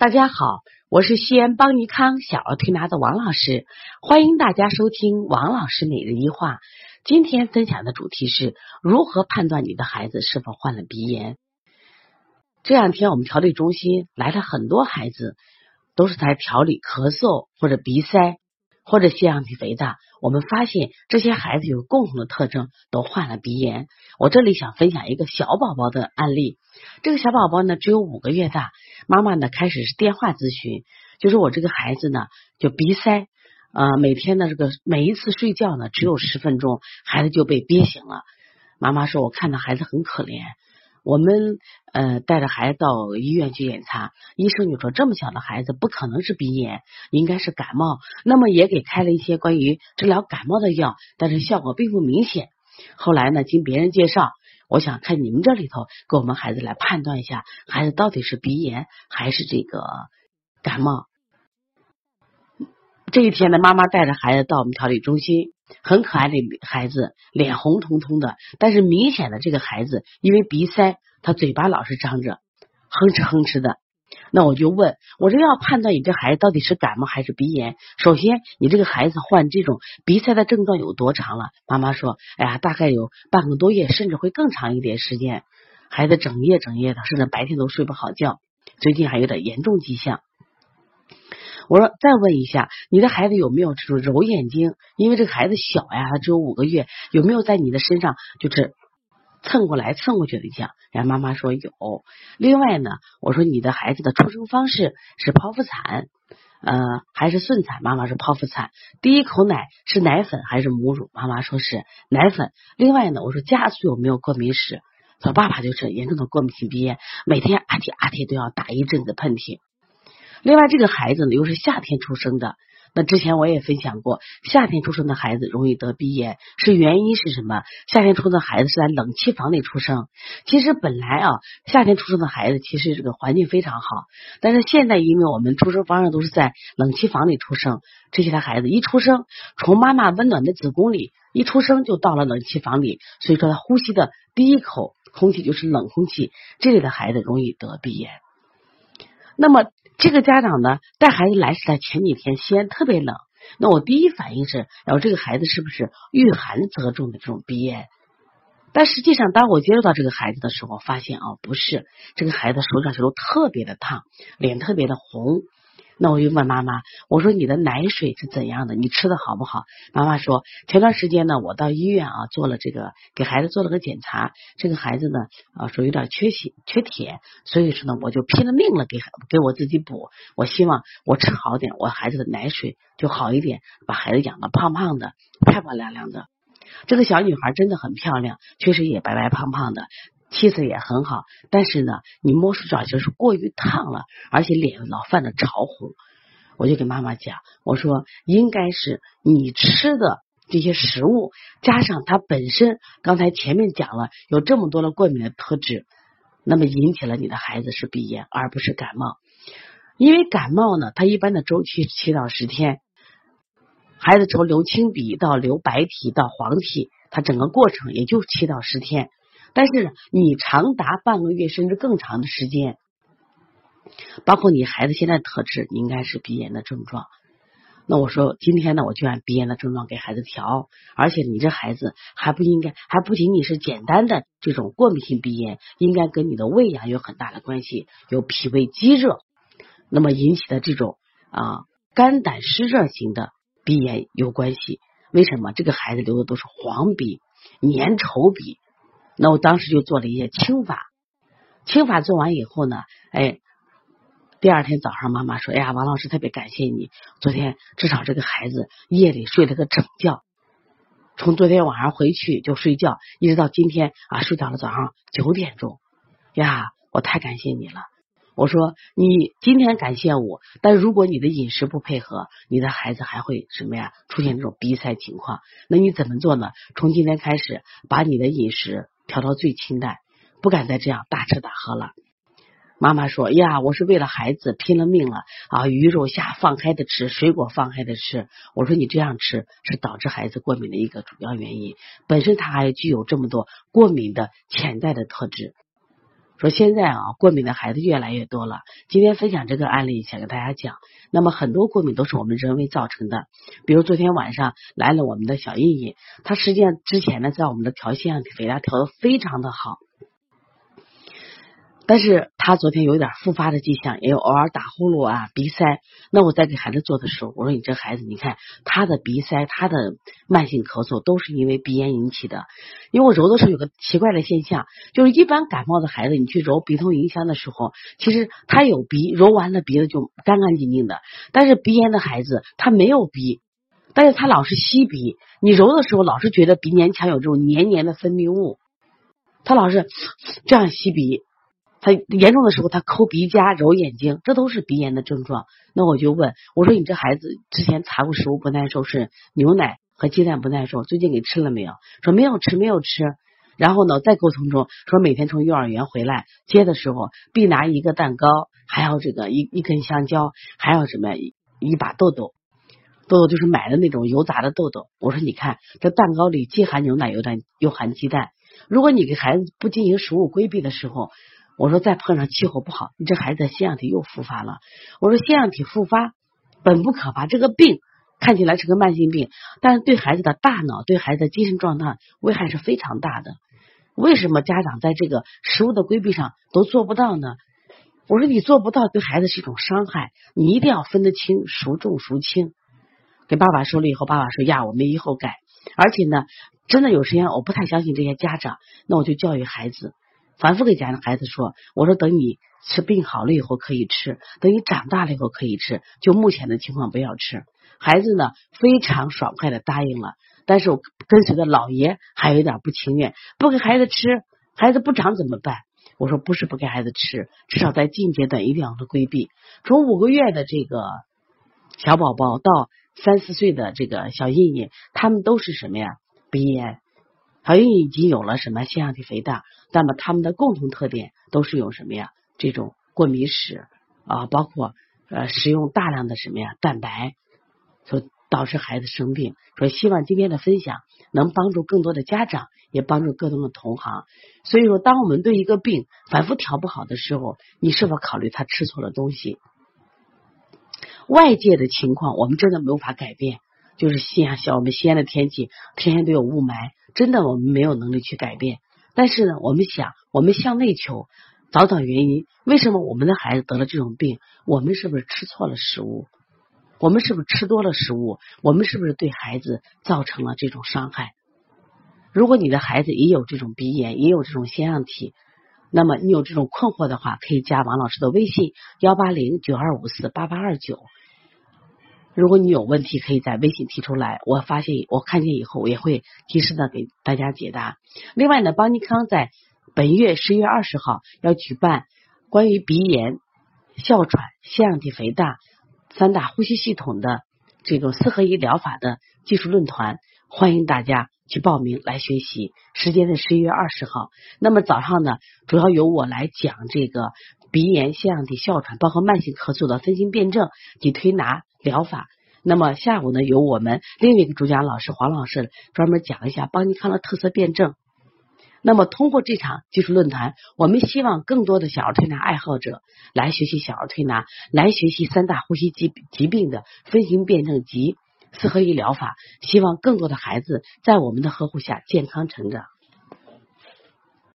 大家好，我是西安邦尼康小儿推拿的王老师，欢迎大家收听王老师每日一话。今天分享的主题是如何判断你的孩子是否患了鼻炎。这两天我们调理中心来了很多孩子，都是在调理咳嗽或者鼻塞或者腺样体肥大。我们发现这些孩子有共同的特征，都患了鼻炎。我这里想分享一个小宝宝的案例。这个小宝宝呢只有五个月大。妈妈呢，开始是电话咨询，就是我这个孩子呢，就鼻塞，呃，每天呢，这个每一次睡觉呢，只有十分钟，孩子就被憋醒了。妈妈说，我看到孩子很可怜，我们呃带着孩子到医院去检查，医生就说这么小的孩子不可能是鼻炎，应该是感冒，那么也给开了一些关于治疗感冒的药，但是效果并不明显。后来呢，经别人介绍。我想看你们这里头，给我们孩子来判断一下，孩子到底是鼻炎还是这个感冒。这一天呢，妈妈带着孩子到我们调理中心，很可爱的孩子，脸红彤彤的，但是明显的这个孩子因为鼻塞，他嘴巴老是张着，哼哧哼哧的。那我就问，我这要判断你这孩子到底是感冒还是鼻炎，首先你这个孩子患这种鼻塞的症状有多长了？妈妈说，哎呀，大概有半个多月，甚至会更长一点时间。孩子整夜整夜的，甚至白天都睡不好觉，最近还有点严重迹象。我说再问一下，你的孩子有没有这种揉眼睛？因为这个孩子小呀，他只有五个月，有没有在你的身上就是？蹭过来蹭过去的一下，然后妈妈说有。另外呢，我说你的孩子的出生方式是剖腹产，呃，还是顺产？妈妈说剖腹产。第一口奶是奶粉还是母乳？妈妈说是奶粉。另外呢，我说家族有没有过敏史？他爸爸就是严重的过敏性鼻炎，每天阿嚏阿嚏都要打一阵子喷嚏。另外这个孩子呢，又是夏天出生的。那之前我也分享过，夏天出生的孩子容易得鼻炎，是原因是什么？夏天出生的孩子是在冷气房里出生。其实本来啊，夏天出生的孩子其实这个环境非常好，但是现在因为我们出生方式都是在冷气房里出生，这些的孩子一出生，从妈妈温暖的子宫里一出生就到了冷气房里，所以说他呼吸的第一口空气就是冷空气，这类的孩子容易得鼻炎。那么。这个家长呢，带孩子来是在前几天，西安特别冷。那我第一反应是，然后这个孩子是不是遇寒则重的这种鼻炎？但实际上，当我接触到这个孩子的时候，发现哦，不是，这个孩子手掌心都特别的烫，脸特别的红。那我就问妈妈，我说你的奶水是怎样的？你吃的好不好？妈妈说，前段时间呢，我到医院啊做了这个，给孩子做了个检查，这个孩子呢啊说有点缺血缺铁，所以说呢我就拼了命了给给我自己补，我希望我吃好点，我孩子的奶水就好一点，把孩子养的胖胖的、漂漂亮亮的。这个小女孩真的很漂亮，确实也白白胖胖的。气色也很好，但是呢，你摸手掌就是过于烫了，而且脸老泛着潮红。我就给妈妈讲，我说应该是你吃的这些食物，加上它本身刚才前面讲了有这么多的过敏的特质，那么引起了你的孩子是鼻炎，而不是感冒。因为感冒呢，它一般的周期七到十天，孩子从流清鼻到流白体到黄体，它整个过程也就七到十天。但是你长达半个月甚至更长的时间，包括你孩子现在特质，应该是鼻炎的症状。那我说今天呢，我就按鼻炎的症状给孩子调，而且你这孩子还不应该，还不仅仅是简单的这种过敏性鼻炎，应该跟你的胃呀有很大的关系，有脾胃积热，那么引起的这种啊肝胆湿热型的鼻炎有关系。为什么这个孩子流的都是黄鼻、粘稠鼻？那我当时就做了一些清法，清法做完以后呢，哎，第二天早上妈妈说：“哎呀，王老师特别感谢你，昨天至少这个孩子夜里睡了个整觉，从昨天晚上回去就睡觉，一直到今天啊，睡到了早上九点钟。呀，我太感谢你了。我说你今天感谢我，但如果你的饮食不配合，你的孩子还会什么呀？出现这种鼻塞情况。那你怎么做呢？从今天开始，把你的饮食。”调到最清淡，不敢再这样大吃大喝了。妈妈说：“呀，我是为了孩子拼了命了啊！鱼肉虾放开的吃，水果放开的吃。”我说：“你这样吃是导致孩子过敏的一个主要原因。本身他还具有这么多过敏的潜在的特质。说现在啊，过敏的孩子越来越多了。今天分享这个案例，想跟大家讲。那么很多过敏都是我们人为造成的。比如昨天晚上来了我们的小印印，他实际上之前呢，在我们的调腺样体肥大调的非常的好。但是他昨天有点复发的迹象，也有偶尔打呼噜啊、鼻塞。那我在给孩子做的时候，我说你这孩子，你看他的鼻塞、他的慢性咳嗽都是因为鼻炎引起的。因为我揉的时候有个奇怪的现象，就是一般感冒的孩子，你去揉鼻通迎香的时候，其实他有鼻，揉完了鼻子就干干净净的。但是鼻炎的孩子他没有鼻，但是他老是吸鼻，你揉的时候老是觉得鼻黏腔有这种黏黏的分泌物，他老是这样吸鼻。他严重的时候，他抠鼻夹、揉眼睛，这都是鼻炎的症状。那我就问我说：“你这孩子之前查过食物不耐受，是牛奶和鸡蛋不耐受，最近给吃了没有？”说没有吃，没有吃。然后呢，在沟通中说，每天从幼儿园回来接的时候，必拿一个蛋糕，还有这个一一根香蕉，还有什么一把豆豆，豆豆就是买的那种油炸的豆豆。我说：“你看，这蛋糕里既含牛奶，又含又含鸡蛋。如果你给孩子不进行食物规避的时候，”我说再碰上气候不好，你这孩子的腺样体又复发了。我说腺样体复发本不可怕，这个病看起来是个慢性病，但是对孩子的大脑、对孩子的精神状态危害是非常大的。为什么家长在这个食物的规避上都做不到呢？我说你做不到，对孩子是一种伤害，你一定要分得清孰重孰轻。给爸爸说了以后，爸爸说呀，我们以后改。而且呢，真的有时间我不太相信这些家长，那我就教育孩子。反复给家的孩子说：“我说等你吃病好了以后可以吃，等你长大了以后可以吃，就目前的情况不要吃。”孩子呢非常爽快的答应了，但是我跟随的姥爷还有一点不情愿，不给孩子吃，孩子不长怎么办？我说不是不给孩子吃，至少在近阶段一定要的规避。从五个月的这个小宝宝到三四岁的这个小印印，他们都是什么呀？鼻炎。好像已经有了什么腺样体肥大，那么他们的共同特点都是有什么呀？这种过敏史啊，包括呃食用大量的什么呀蛋白，所导致孩子生病。说希望今天的分享能帮助更多的家长，也帮助更多的同行。所以说，当我们对一个病反复调不好的时候，你是否考虑他吃错了东西？外界的情况我们真的没有法改变，就是西安像我们西安的天气，天天都有雾霾。真的，我们没有能力去改变。但是呢，我们想，我们向内求，找找原因。为什么我们的孩子得了这种病？我们是不是吃错了食物？我们是不是吃多了食物？我们是不是对孩子造成了这种伤害？如果你的孩子也有这种鼻炎，也有这种腺样体，那么你有这种困惑的话，可以加王老师的微信：幺八零九二五四八八二九。如果你有问题，可以在微信提出来。我发现，我看见以后，我也会及时的给大家解答。另外呢，邦尼康在本月十月二十号要举办关于鼻炎、哮喘、腺样体肥大三大呼吸系统的这种四合一疗法的技术论坛，欢迎大家去报名来学习。时间是十一月二十号。那么早上呢，主要由我来讲这个鼻炎、腺样体、哮喘，包括慢性咳嗽的分型辩证及推拿。疗法。那么下午呢，由我们另一个主讲老师黄老师专门讲一下邦尼康的特色辩证。那么通过这场技术论坛，我们希望更多的小儿推拿爱好者来学习小儿推拿，来学习三大呼吸疾疾病的分型辩证及四合一疗法，希望更多的孩子在我们的呵护下健康成长。